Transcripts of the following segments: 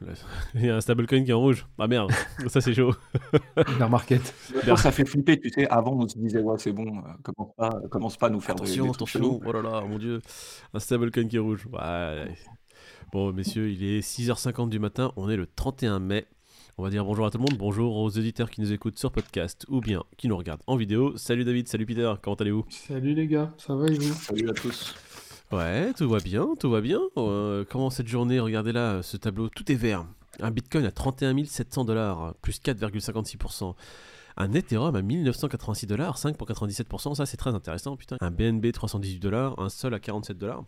Il y a un stablecoin qui est en rouge. Ah merde, ça c'est chaud. Bear market. ça fait flipper, tu sais. Avant, on se disait, ouais, c'est bon, euh, commence, pas, commence pas à nous faire attention, des, attention. Oh là là, mon dieu, un stablecoin qui est rouge. Ouais. Bon, messieurs, il est 6h50 du matin, on est le 31 mai. On va dire bonjour à tout le monde, bonjour aux éditeurs qui nous écoutent sur podcast ou bien qui nous regardent en vidéo. Salut David, salut Peter, comment allez-vous? Salut les gars, ça va et vous? Salut à tous. Ouais, tout va bien, tout va bien. Euh, comment cette journée Regardez là, ce tableau, tout est vert. Un Bitcoin à 31 700 dollars, plus 4,56%. Un Ethereum à 1986 dollars, 5,97%, ça c'est très intéressant, putain. Un BNB 318 dollars, un Sol à 47 dollars.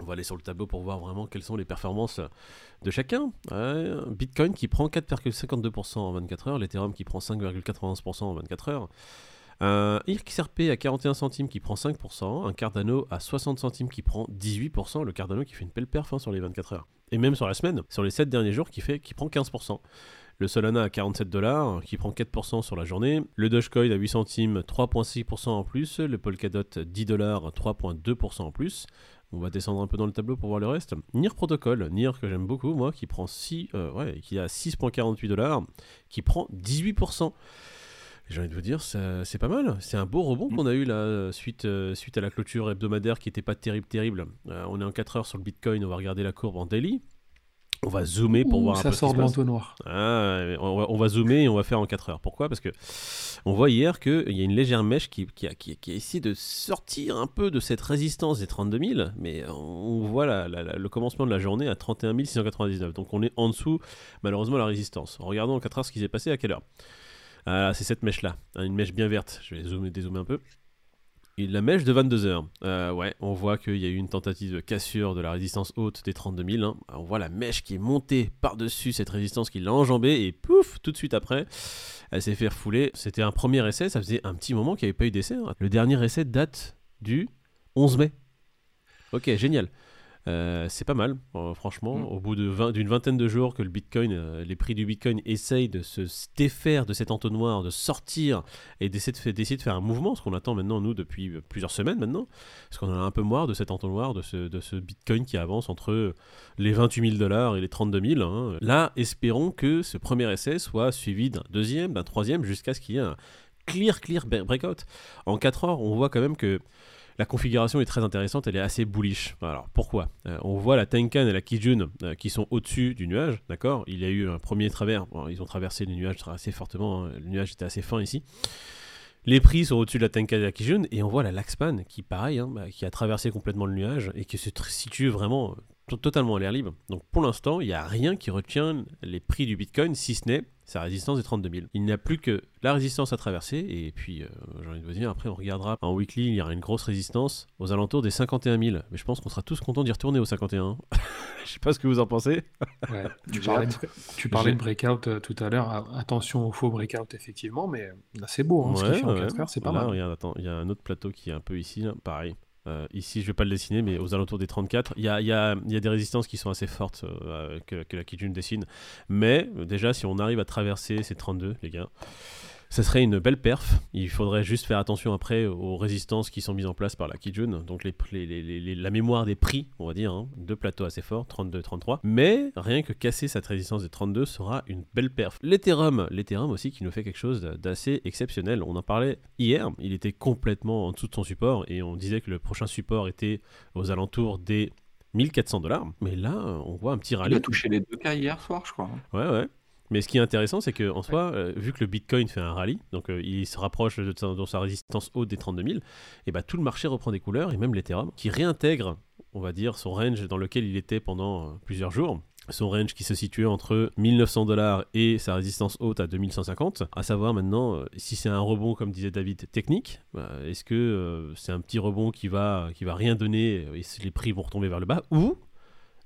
On va aller sur le tableau pour voir vraiment quelles sont les performances de chacun. Bitcoin qui prend 4,52% en 24 heures, l'Ethereum qui prend 5,91% en 24 heures. Un XRP à 41 centimes qui prend 5%, un Cardano à 60 centimes qui prend 18%, le Cardano qui fait une belle perf hein, sur les 24 heures. Et même sur la semaine, sur les 7 derniers jours, qui, fait, qui prend 15%. Le Solana à 47 dollars, qui prend 4% sur la journée. Le Dogecoin à 8 centimes, 3,6% en plus. Le Polkadot 10 dollars, 3,2% en plus. On va descendre un peu dans le tableau pour voir le reste. NIR Protocol, NIR que j'aime beaucoup, moi, qui prend 6, euh, ouais, qui a 6,48 dollars, qui prend 18%. J'ai envie de vous dire, c'est pas mal. C'est un beau rebond mm. qu'on a eu là, suite, euh, suite à la clôture hebdomadaire qui n'était pas terrible, terrible. Euh, on est en 4 heures sur le Bitcoin, on va regarder la courbe en daily. On va zoomer pour voir ça un peu sort de l'entonnoir. Ah, on, va, on, va, zoomer et on va faire en 4 heures. Pourquoi? Parce que on voit hier qu'il y a une légère mèche qui, qui, a, qui, a, essayé de sortir un peu de cette résistance des 32 000, mais on voit le commencement de la journée à 31 699. Donc on est en dessous, malheureusement, la résistance. Regardons en 4 heures ce qui s'est passé à quelle heure? Ah, c'est cette mèche-là, hein, une mèche bien verte. Je vais zoomer, dézoomer un peu. la mèche de 22 heures. Euh, ouais, on voit qu'il y a eu une tentative de cassure de la résistance haute des 32 000. Hein. On voit la mèche qui est montée par-dessus cette résistance qui l'a enjambée et pouf, tout de suite après, elle s'est fait refouler. C'était un premier essai, ça faisait un petit moment qu'il n'y avait pas eu d'essai. Hein. Le dernier essai date du 11 mai. Ok, génial. Euh, c'est pas mal, euh, franchement. Mm. Au bout d'une vingtaine de jours que le Bitcoin, euh, les prix du Bitcoin essayent de se défaire de cet entonnoir, de sortir et d'essayer de, faire un mouvement, ce qu'on attend maintenant, nous, depuis plusieurs semaines maintenant, parce qu'on en a un peu marre de cet entonnoir, de ce, Bitcoin qui avance entre les 28 000 dollars et les 32 000. Hein. Là, espérons que ce premier essai soit suivi d'un deuxième, d'un troisième, jusqu'à ce qu'il y ait un clear, clear breakout. En 4 heures, on voit quand même que la configuration est très intéressante, elle est assez bullish. Alors pourquoi? Euh, On voit la Tenkan et la Kijun euh, qui sont au-dessus du nuage, d'accord? Il y a eu un premier travers, ils ont traversé les nuages assez fortement, hein. le nuage était assez fin ici. Les prix sont au-dessus de la Tenkan et la Kijun, et on voit la Laxpan qui, pareil, hein, bah, qui a traversé complètement le nuage et qui se situe vraiment totalement à l'air libre. Donc pour l'instant, il n'y a rien qui retient les prix du Bitcoin, si ce n'est sa résistance des 32 000. Il n'y a plus que la résistance à traverser, et puis, euh, j'ai envie de vous dire, après on regardera en weekly, il y aura une grosse résistance aux alentours des 51 000. Mais je pense qu'on sera tous contents d'y retourner aux 51. je sais pas ce que vous en pensez. tu, parlais de, tu parlais de breakout euh, tout à l'heure. Attention au faux breakout, effectivement, mais là c'est beau, hein, ce qu'il fait en 4 heures, c'est pas mal. Regarde, attends, il y a un autre plateau qui est un peu ici, pareil. Euh, ici, je vais pas le dessiner, mais aux alentours des 34, il y a, y, a, y a, des résistances qui sont assez fortes euh, que, que, la Kijun dessine. Mais déjà, si on arrive à traverser ces 32, les gars, ce serait une belle perf. Il faudrait juste faire attention après aux résistances qui sont mises en place par la Kijun. Donc les, la mémoire des prix, on va dire, hein. deux plateaux assez forts, 32 33. Mais rien que casser cette résistance des 32 sera une belle perf. L'Ethereum, l'Ethereum aussi qui nous fait quelque chose d'assez exceptionnel. On en parlait hier, il était complètement en dessous de son support et on disait que le prochain support était aux alentours des 1400 dollars. Mais là, on voit un petit rallye. Il a touché les 2K hier soir, je crois. Ouais, ouais. Mais ce qui est intéressant, c'est qu'en soi, euh, vu que le Bitcoin fait un rallye, donc euh, il se rapproche de, sa, sa résistance haute des 32 000, et bah, tout le marché reprend des couleurs, et même l'Ethereum, qui réintègre, on va dire, son range dans lequel il était pendant euh, plusieurs jours. Son range qui se situait entre 1900 dollars et sa résistance haute à 2150. À savoir maintenant si c'est un rebond, comme disait David, technique. Bah, est-ce que c'est un petit rebond qui va, qui va rien donner et les prix vont retomber vers le bas Ou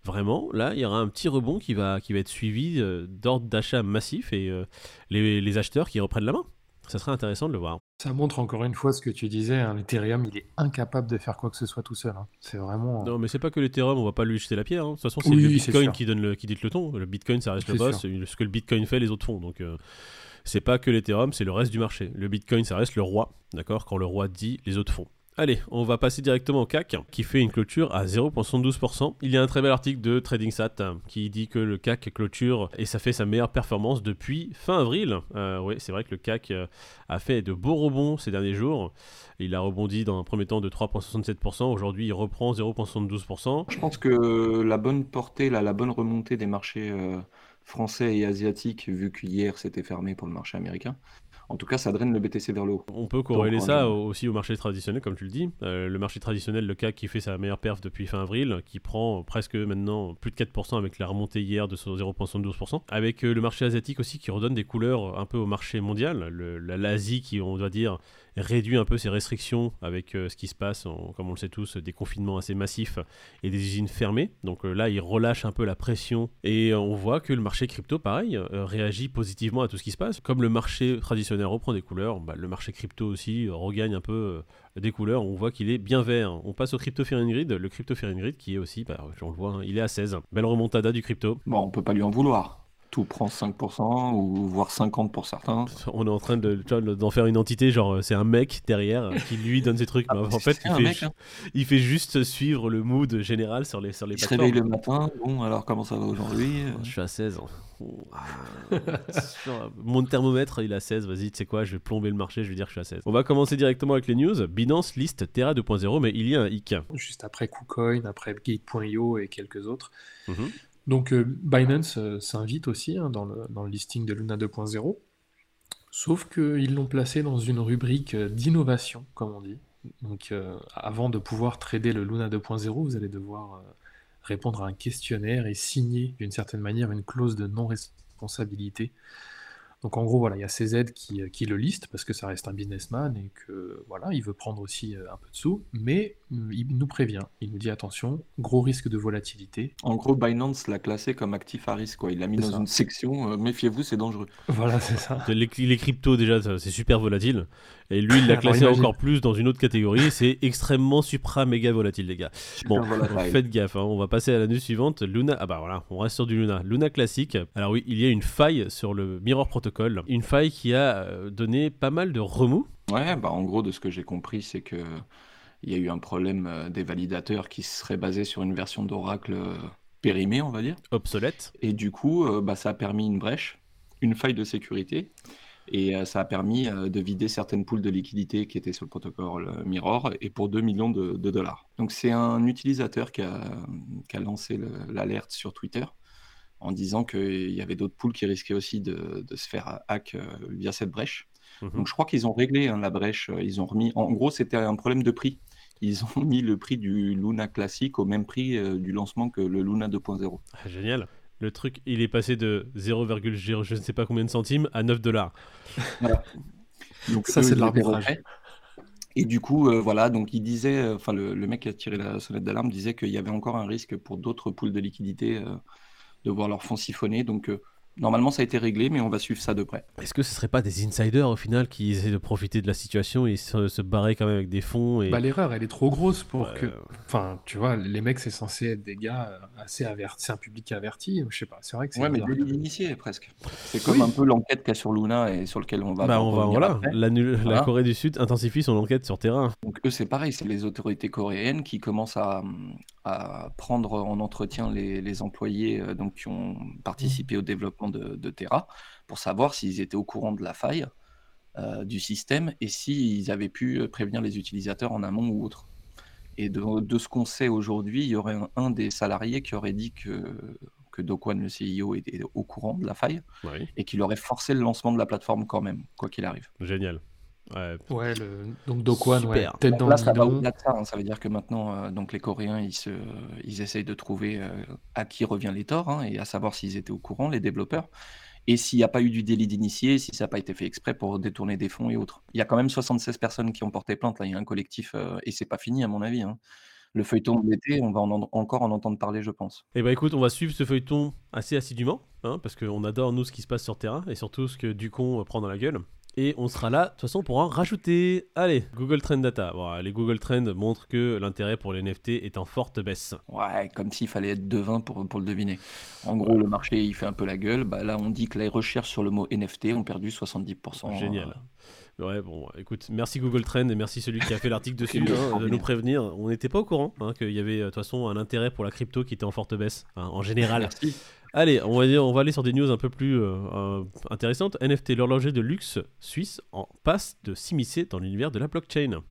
vraiment, là, il y aura un petit rebond qui va, qui va être suivi euh, d'ordre d'achat massif et euh, les, acheteurs qui reprennent la main. Ça serait intéressant de le voir. Ça montre encore une fois ce que tu disais, hein, l'Ethereum, il est incapable de faire quoi que ce soit tout seul. Hein. C'est vraiment. Non, mais c'est pas que l'Ethereum, on va pas lui jeter la pierre. Hein. De toute façon, c'est le Bitcoin qui donne le, qui dit le ton. Le Bitcoin, ça reste le boss. Ce que le Bitcoin fait, les autres font. Donc, euh, c'est pas que l'Ethereum, c'est le reste du marché. Le Bitcoin, ça reste le roi. D'accord? Quand le roi dit, les autres font. Allez, on va passer directement au CAC qui fait une clôture à 0,72%. Il y a un très bel article de TradingSat qui dit que le CAC clôture et ça fait sa meilleure performance depuis fin avril. Euh, oui, c'est vrai que le CAC euh, a fait de beaux rebonds ces derniers jours. Il a rebondi dans un premier temps de 3,67%. Aujourd'hui, il reprend 0,72%. Je pense que la bonne portée, la bonne remontée des marchés euh, français et asiatiques, vu qu'hier c'était fermé pour le marché américain, en tout cas, ça draine le BTC vers le haut. On peut corréler ça aussi au marché traditionnel, comme tu le dis. Euh, le marché traditionnel, le CAC qui fait sa meilleure perf depuis fin avril, qui prend presque maintenant plus de 4% avec la remontée hier de 0,72%. Avec euh, le marché asiatique aussi qui redonne des couleurs un peu au marché mondial. L'Asie qui, on doit dire, réduit un peu ses restrictions avec euh, ce qui se passe, comme on le sait tous, des confinements assez massifs et des usines fermées. Donc là, il relâche un peu la pression et on voit que le marché crypto, pareil, réagit positivement à tout ce qui se passe. Comme le marché traditionnel reprend des couleurs, bah, le marché crypto aussi regagne un peu euh, des couleurs. On voit qu'il est bien vert. On passe au crypto Grid, le crypto Grid qui est aussi, bah, on le voit, hein, il est à 16. Belle remontada du crypto. Bon, on peut pas lui en vouloir tout prend 5% ou voire 50% pour certains. On est en train de, d'en faire une entité, genre c'est un mec derrière qui lui donne ses trucs. Ah, en fait, il fait, hein. il fait, juste suivre le mood général sur les, sur les il se réveille le matin, bon alors comment ça va aujourd'hui Je suis à 16. Mon thermomètre il est à 16, vas-y tu sais quoi, je vais plomber le marché, je vais dire que je suis à 16. On va commencer directement avec les news. Binance liste Terra 2.0 mais il y a un hic. Juste après KuCoin, après Gate.io et quelques autres. Mhm. Donc euh, Binance euh, s'invite aussi hein, dans, le, listing de Luna 2.0, sauf qu'ils l'ont placé dans une rubrique euh, d'innovation, comme on dit. Donc avant de pouvoir trader le Luna 2.0, vous allez devoir répondre à un questionnaire et signer d'une certaine manière une clause de non-responsabilité. Donc en gros, voilà, il y a CZ qui, le liste parce que ça reste un businessman et que voilà, il veut prendre aussi un peu de sous, mais il nous prévient. Il nous dit attention, gros risque de volatilité. En gros, Binance l'a classé comme actif à risque, quoi. Il l'a mis dans une section, méfiez-vous, c'est dangereux. Voilà, c'est ça. Les, les cryptos, déjà, c'est super volatile. Et lui, il l'a classé encore plus dans une autre catégorie. C'est extrêmement supra méga volatile, les gars. bon, faites gaffe. Hein. On va passer à la news suivante. Luna. Ah bah voilà, on reste sur du Luna. Luna classique. Alors oui, il y a une faille sur le Mirror Protocol. Une faille qui a euh, donné pas mal de remous. Ouais, bah en gros, de ce que j'ai compris, c'est que il y a eu un problème euh, des validateurs qui serait basé sur une version d'Oracle euh, périmée, on va dire. Obsolète. Et du coup, bah, ça a permis une brèche, une faille de sécurité et euh, ça a permis euh, de vider certaines poules de liquidités qui étaient sur le protocole euh, Mirror et pour 2 millions de, dollars. Donc c'est un utilisateur qui a, lancé l'alerte sur Twitter en disant qu'il y avait d'autres poules qui risquaient aussi de, se faire hack via cette brèche. Mhm. Donc je crois qu'ils ont réglé hein, la brèche, ils ont remis. En gros, c'était un problème de prix. Ils ont mis le prix du Luna classique au même prix du lancement que le Luna 2.0. Ah, génial le truc, il est passé de 0,0 je ne sais pas combien de centimes à 9 dollars. Donc ça, c'est de l'arbitrage. Et du coup, euh, voilà, donc il disait, euh, enfin le, mec qui a tiré la sonnette d'alarme disait qu'il y avait encore un risque pour d'autres poules de liquidité euh, de voir leur fonds siphonner. Donc Normalement, ça a été réglé, mais on va suivre ça de près. Est-ce que ce ne serait pas des insiders au final qui essaient de profiter de la situation et se, barrer quand même avec des fonds et... Bah, l'erreur, elle est trop grosse pour que. Enfin, tu vois, les mecs, c'est censé être des gars euh, assez avertis, c'est un public averti. Je sais pas, c'est vrai que c'est. Ouais, mais des initiés presque. C'est comme un peu l'enquête qu'il y a sur Luna et sur lequel on va. Bah, on va, voilà. La, la, Corée du Sud intensifie son enquête sur terrain. Donc, eux, c'est pareil, c'est les autorités coréennes qui commencent à, à prendre en entretien les, les employés euh, donc, qui ont participé au développement de, de Terra pour savoir s'ils étaient au courant de la faille euh, du système et s'ils avaient pu euh, prévenir les utilisateurs en amont ou autre. Et de, ce qu'on sait aujourd'hui, il y aurait un, des salariés qui aurait dit que, que Dokwan, le CEO, était au courant de la faille et qu'il aurait forcé le lancement de la plateforme quand même, quoi qu'il arrive. Génial. Ouais, donc Dokwan, ouais, tête dans là, ça va au-delà de ça. Hein. Ça veut dire que maintenant, euh, donc les Coréens, ils, se, ils essayent de trouver à qui revient les torts hein, et à savoir s'ils étaient au courant, les développeurs et s'il n'y a pas eu du délit d'initié, si ça n'a pas été fait exprès pour détourner des fonds et autres. Il y a quand même 76 personnes qui ont porté plainte, là, il y a un collectif, euh, et c'est pas fini à mon avis. Hein. Le feuilleton de l'été, on va encore en entendre parler, je pense. Eh ben écoute, on va suivre ce feuilleton assez assidûment, hein, parce qu'on adore nous ce qui se passe sur terrain, et surtout ce que Ducon euh, prend dans la gueule. Et on sera là, de toute façon, pour en rajouter. Allez, Google Trend Data. les Google Trends montrent que l'intérêt pour les NFT est en forte baisse. Ouais, comme s'il fallait être devin pour, pour le deviner. En gros, le marché, il fait un peu la gueule. Bah, là, on dit que les recherches sur le mot NFT ont perdu 70%. Génial. Ouais, bon, écoute, merci Google Trend et merci celui qui a fait l'article dessus hein, de nous prévenir. On n'était pas au courant hein, qu'il y avait de toute façon un intérêt pour la crypto qui était en forte baisse hein, en général. Merci. Allez, on va, aller sur des news un peu plus euh, intéressantes. NFT, l'horloger de luxe suisse, en passe de s'immiscer dans l'univers de la blockchain.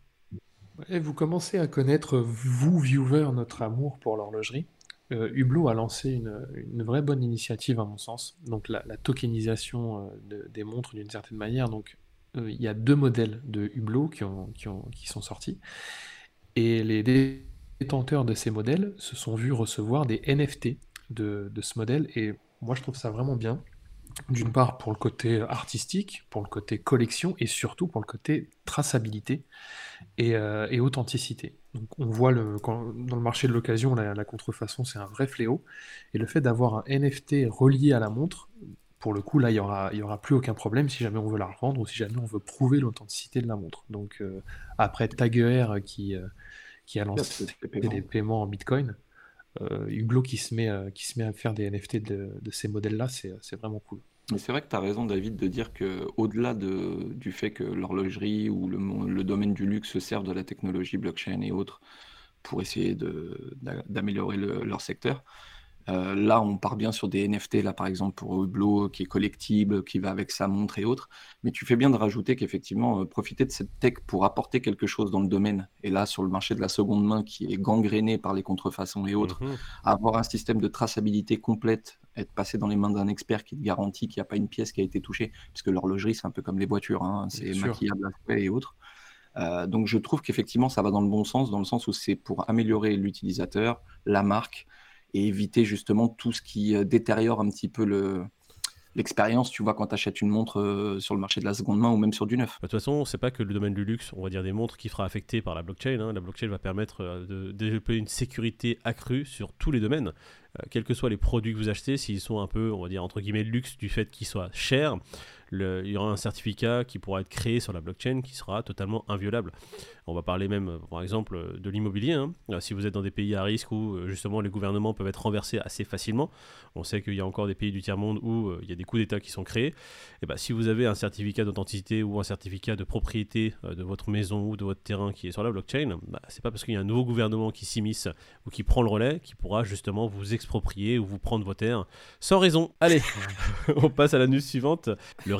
Vous commencez à connaître, vous, viewers, notre amour pour l'horlogerie. Euh, Hublot a lancé une, vraie bonne initiative, à mon sens. Donc, la, tokenisation euh, des montres d'une certaine manière. Donc, euh, il y a deux modèles de Hublot qui, ont, qui, sont sortis. Et les détenteurs de ces modèles se sont vus recevoir des NFT de, ce modèle. Et moi, je trouve ça vraiment bien. D'une part pour le côté artistique, pour le côté collection et surtout pour le côté traçabilité et, euh, authenticité. Donc on voit le, dans le marché de l'occasion, la, contrefaçon c'est un vrai fléau. Et le fait d'avoir un NFT relié à la montre, pour le coup là il n'y aura, y aura plus aucun problème si jamais on veut la revendre ou si jamais on veut prouver l'authenticité de la montre. Donc euh, après Taguer qui, euh, qui a lancé des paiements en Bitcoin, Hublot qui se, met, euh, qui se met à faire des NFT de, ces modèles-là, c'est vraiment cool. C'est vrai que tu as raison, David, de dire que au-delà de, du fait que l'horlogerie ou le, le, domaine du luxe se servent de la technologie blockchain et autres pour essayer d'améliorer leur secteur, euh, là, on part bien sur des NFT, là par exemple pour Hublot, qui est collectible, qui va avec sa montre et autres. Mais tu fais bien de rajouter qu'effectivement, euh, profiter de cette tech pour apporter quelque chose dans le domaine. Et là, sur le marché de la seconde main, qui est gangréné par les contrefaçons et autres, mhm. avoir un système de traçabilité complète, être passé dans les mains d'un expert qui te garantit qu'il n'y a pas une pièce qui a été touchée, puisque l'horlogerie, c'est un peu comme les voitures, hein, c'est maquillable à et autres. Euh, donc je trouve qu'effectivement, ça va dans le bon sens, dans le sens où c'est pour améliorer l'utilisateur, la marque, et éviter justement tout ce qui euh, détériore un petit peu le, l'expérience, tu vois, quand tu achètes une montre euh, sur le marché de la seconde main ou même sur du neuf. Bah, de toute façon, c'est pas que le domaine du luxe, on va dire des montres qui sera affecté par la blockchain. Hein. La blockchain va permettre euh, de développer une sécurité accrue sur tous les domaines. quels que soient les produits que vous achetez, s'ils sont un peu, on va dire, entre guillemets, luxe du fait qu'ils soient chers, il y aura un certificat qui pourra être créé sur la blockchain qui sera totalement inviolable. On va parler même, par exemple, de l'immobilier. Hein. Euh, si vous êtes dans des pays à risque où euh, justement les gouvernements peuvent être renversés assez facilement, on sait qu'il y a encore des pays du tiers-monde où euh, il y a des coups d'État qui sont créés. Et eh ben, si vous avez un certificat d'authenticité ou un certificat de propriété de votre maison ou de votre terrain qui est sur la blockchain, bah, c'est pas parce qu'il y a un nouveau gouvernement qui s'immisce ou qui prend le relais qui pourra justement vous exproprier ou vous prendre vos terres sans raison. Allez, on passe à la news suivante.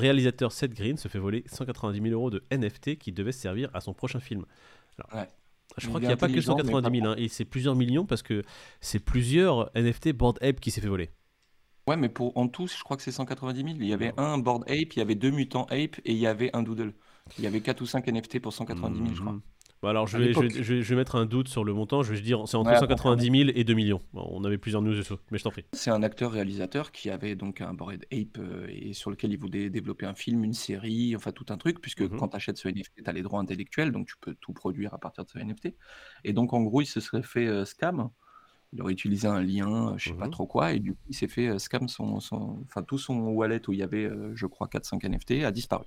Réalisateur Seth Green se fait voler 190 000 euros de NFT qui devait servir à son prochain film. Je crois qu'il n'y a pas que 190 000, hein, et c'est plusieurs millions parce que c'est plusieurs NFT Board Ape qui s'est fait voler. Ouais, mais pour en tous, je crois que c'est 190 000. Il y avait un Board Ape, il y avait deux mutants Ape et il y avait un Doodle. Il y avait 4 ou 5 NFT pour 190 000, je crois. Bah, alors, je vais, je, vais, mettre un doute sur le montant. Je vais dire, c'est entre 190 000 et 2 millions. on avait plusieurs news dessus, mais je t'en prie. C'est un acteur-réalisateur qui avait donc un Bored Ape euh, et sur lequel il voulait développer un film, une série, enfin tout un truc, puisque mhm. quand tu achètes ce NFT, tu as les droits intellectuels, donc tu peux tout produire à partir de ce NFT. Et donc, en gros, il se serait fait euh, scam. Il aurait utilisé un lien, je sais pas mhm. trop quoi, et du coup, il s'est fait euh, scam son, son, enfin, tout son wallet où il y avait, je crois, 4-5 NFT a disparu.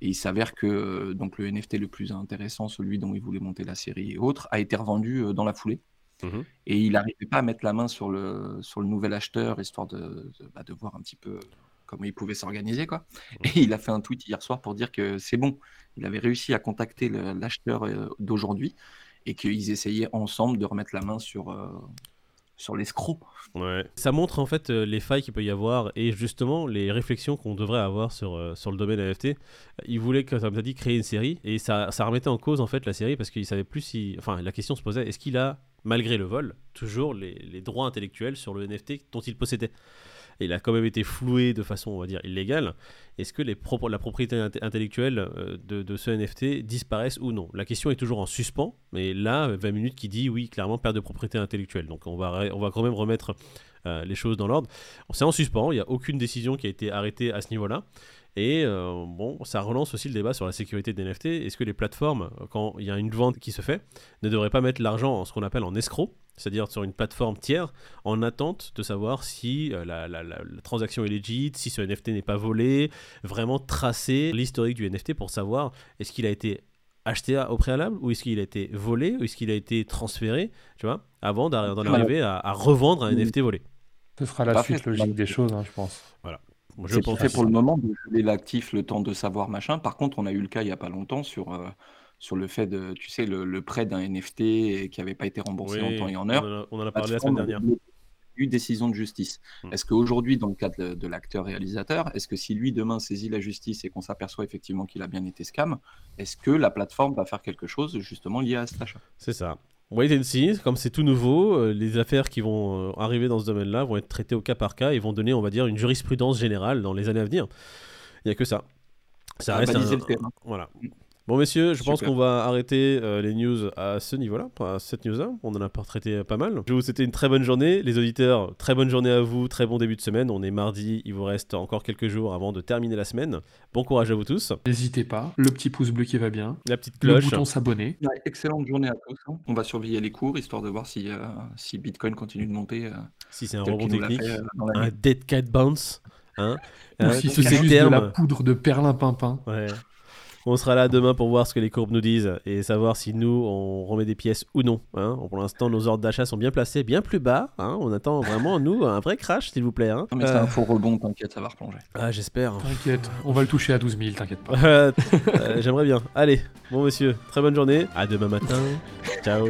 Et il s'avère que euh, donc le NFT le plus intéressant, celui dont il voulait monter la série et autres, a été revendu euh, dans la foulée. Mmh et il n'arrivait pas à mettre la main sur le, sur le nouvel acheteur, histoire de, bah, de, voir un petit peu comment il pouvait s'organiser. quoi. Mmh. Et il a fait un tweet hier soir pour dire que c'est bon, il avait réussi à contacter l'acheteur euh, d'aujourd'hui et qu'ils essayaient ensemble de remettre la main sur, sur l'escroc. Ouais. Ça montre en fait euh, les failles qu'il peut y avoir et justement les réflexions qu'on devrait avoir sur, euh, sur le domaine NFT. Il voulait, comme tu as dit, créer une série et ça, ça remettait en cause en fait la série parce qu'il savait plus si. Enfin, la question se posait est-ce qu'il a, malgré le vol, toujours les, les droits intellectuels sur le NFT dont il possédait? Il a quand même été floué de façon, on va dire, illégale. Est-ce que la propriété intellectuelle euh, de, ce NFT disparaissent ou non? La question est toujours en suspens, mais là, 20 minutes qui dit oui, clairement, perte de propriété intellectuelle. Donc on va, quand même remettre euh, les choses dans l'ordre. C'est en suspens, il n'y a aucune décision qui a été arrêtée à ce niveau-là. Et euh, bon, ça relance aussi le débat sur la sécurité des NFT. Est-ce que les plateformes, quand il y a une vente qui se fait, ne devraient pas mettre l'argent en ce qu'on appelle en escroc? C'est-à-dire sur une plateforme tiers, en attente de savoir si euh, la, transaction est légit, si ce NFT n'est pas volé, vraiment tracer l'historique du NFT pour savoir est-ce qu'il a été acheté au préalable ou est-ce qu'il a été volé ou est-ce qu'il a été transféré, tu vois, avant d'en arriver à, revendre un NFT volé. Ce sera la suite logique des choses, hein, je pense. Voilà. c'est fait pour le moment de geler l'actif le temps de savoir machin. Par contre, on a eu le cas il y a pas longtemps sur, euh, sur le fait de, tu sais, le, prêt d'un NFT qui n'avait pas été remboursé en temps et en heure. On en a, parlé la semaine dernière. Eu décision de justice. Hmm. Est-ce qu'aujourd'hui, dans le cadre de, l'acteur réalisateur, est-ce que si lui demain saisit la justice et qu'on s'aperçoit effectivement qu'il a bien été scam, est-ce que la plateforme va faire quelque chose justement lié à cet achat? C'est ça. Wait and see, comme c'est tout nouveau, euh, les affaires qui vont euh, arriver dans ce domaine-là vont être traitées au cas par cas et vont donner, on va dire, une jurisprudence générale dans les années à venir. Il n'y a que ça. Ça reste un... Voilà. Bon, messieurs, je pense qu'on va arrêter euh, les news à ce niveau-là, à cette news-là. On en a pas traité pas mal. Je vous souhaite une très bonne journée. Les auditeurs, très bonne journée à vous, très bon début de semaine. On est mardi, il vous reste encore quelques jours avant de terminer la semaine. Bon courage à vous tous. N'hésitez pas, le petit pouce bleu qui va bien. La petite cloche. Le bouton s'abonner. excellente journée à tous. Hein. On va surveiller les cours, histoire de voir si, euh, si Bitcoin continue de monter. Euh, si c'est un rebond technique, un dead cat bounce. Hein Ou si c'est juste de la poudre de perlimpinpin. Ouais. On sera là demain pour voir ce que les courbes nous disent et savoir si nous, on remet des pièces ou non. Hein. Pour l'instant, nos ordres d'achat sont bien placés, bien plus bas. Hein. On attend vraiment, nous, un vrai crash, s'il vous plaît. Hein. Non, mais c'est un euh. faux rebond, t'inquiète, ça va replonger. Ah, j'espère. T'inquiète, on va le toucher à 12 000, t'inquiète pas. Euh, j'aimerais bien. Allez, bon monsieur, très bonne journée. À demain matin. Ciao.